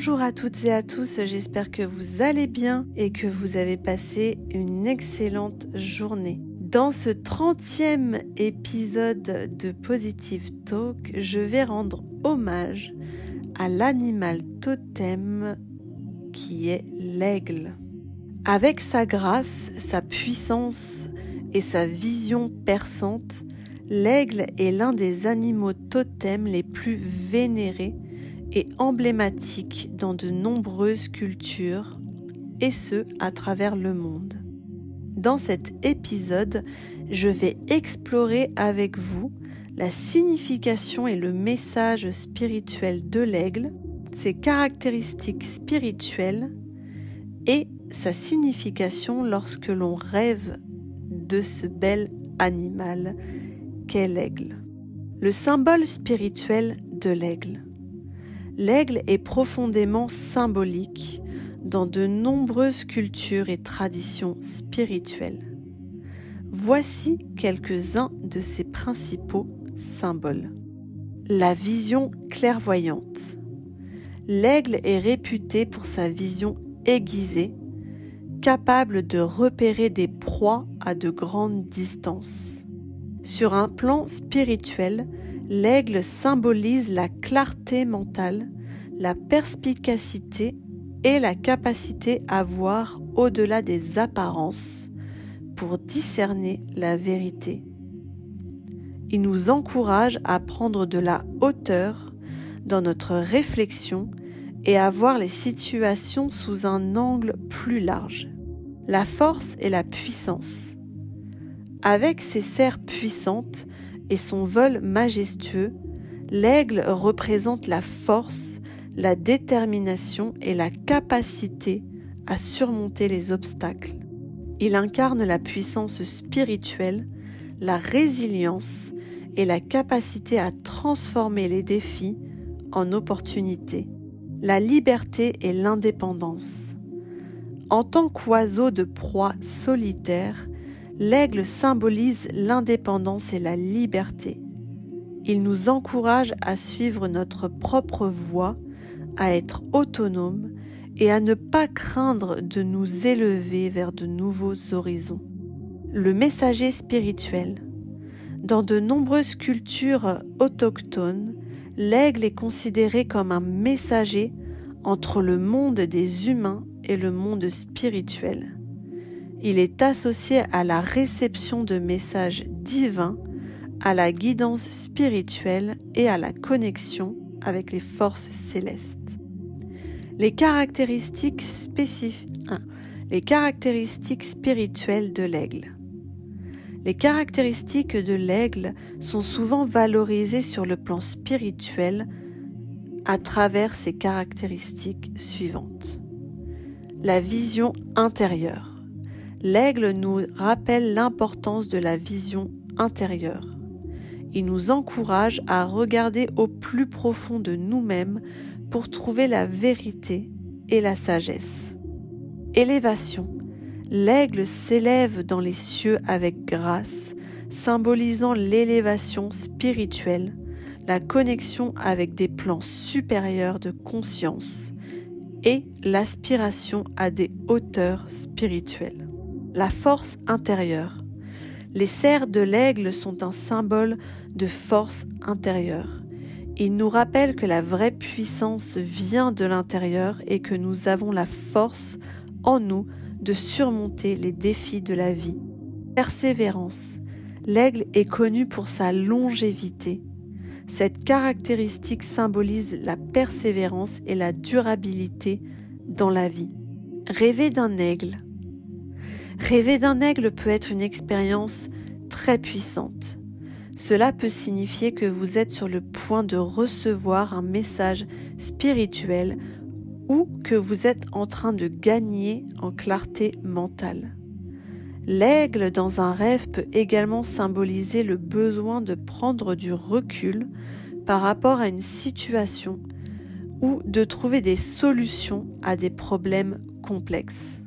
Bonjour à toutes et à tous, j'espère que vous allez bien et que vous avez passé une excellente journée. Dans ce 30e épisode de Positive Talk, je vais rendre hommage à l'animal totem qui est l'aigle. Avec sa grâce, sa puissance et sa vision perçante, l'aigle est l'un des animaux totems les plus vénérés et emblématiques dans de nombreuses cultures, et ce à travers le monde. Dans cet épisode, je vais explorer avec vous la signification et le message spirituel de l'aigle, ses caractéristiques spirituelles et sa signification lorsque l'on rêve de ce bel animal qu'est l'aigle. Le symbole spirituel de l'aigle. L'aigle est profondément symbolique dans de nombreuses cultures et traditions spirituelles. Voici quelques-uns de ses principaux symboles. La vision clairvoyante. L'aigle est réputé pour sa vision aiguisée, capable de repérer des proies à de grandes distances. Sur un plan spirituel, l'aigle symbolise la clarté mentale, la perspicacité et la capacité à voir au-delà des apparences pour discerner la vérité. Il nous encourage à prendre de la hauteur dans notre réflexion et à voir les situations sous un angle plus large. La force et la puissance. Avec ses serres puissantes et son vol majestueux, l'aigle représente la force, la détermination et la capacité à surmonter les obstacles. Il incarne la puissance spirituelle, la résilience et la capacité à transformer les défis en opportunités la liberté et l'indépendance. En tant qu'oiseau de proie solitaire, l'aigle symbolise l'indépendance et la liberté. Il nous encourage à suivre notre propre voie, à être autonome et à ne pas craindre de nous élever vers de nouveaux horizons. Le messager spirituel. Dans de nombreuses cultures autochtones, l'aigle est considéré comme un messager entre le monde des humains et le monde spirituel. Il est associé à la réception de messages divins, à la guidance spirituelle et à la connexion avec les forces célestes. Les caractéristiques spécifiques, les caractéristiques spirituelles de l'aigle. Les caractéristiques de l'aigle sont souvent valorisées sur le plan spirituel à travers ses caractéristiques suivantes. La vision intérieure. L'aigle nous rappelle l'importance de la vision intérieure. Il nous encourage à regarder au plus profond de nous-mêmes pour trouver la vérité et la sagesse. Élévation. L'aigle s'élève dans les cieux avec grâce, symbolisant l'élévation spirituelle, la connexion avec des plans supérieurs de conscience et l'aspiration à des hauteurs spirituelles. La force intérieure. Les serres de l'aigle sont un symbole de force intérieure. Ils nous rappellent que la vraie puissance vient de l'intérieur et que nous avons la force en nous de surmonter les défis de la vie. Persévérance. L'aigle est connu pour sa longévité. Cette caractéristique symbolise la persévérance et la durabilité dans la vie. Rêver d'un aigle. Rêver d'un aigle peut être une expérience très puissante. Cela peut signifier que vous êtes sur le point de recevoir un message spirituel ou que vous êtes en train de gagner en clarté mentale. L'aigle dans un rêve peut également symboliser le besoin de prendre du recul par rapport à une situation ou de trouver des solutions à des problèmes complexes.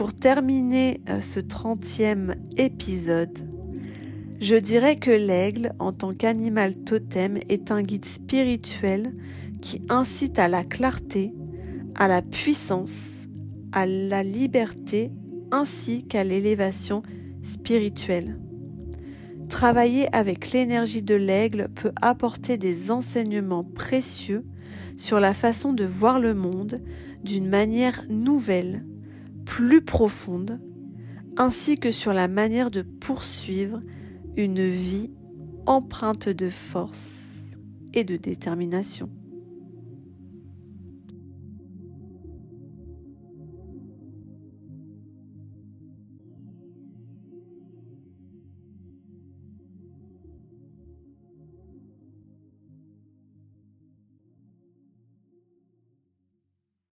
Pour terminer euh, ce trentième épisode, je dirais que l'aigle, en tant qu'animal totem, est un guide spirituel qui incite à la clarté, à la puissance, à la liberté ainsi qu'à l'élévation spirituelle. Travailler avec l'énergie de l'aigle peut apporter des enseignements précieux sur la façon de voir le monde d'une manière nouvelle, plus profonde, ainsi que sur la manière de poursuivre une vie empreinte de force et de détermination.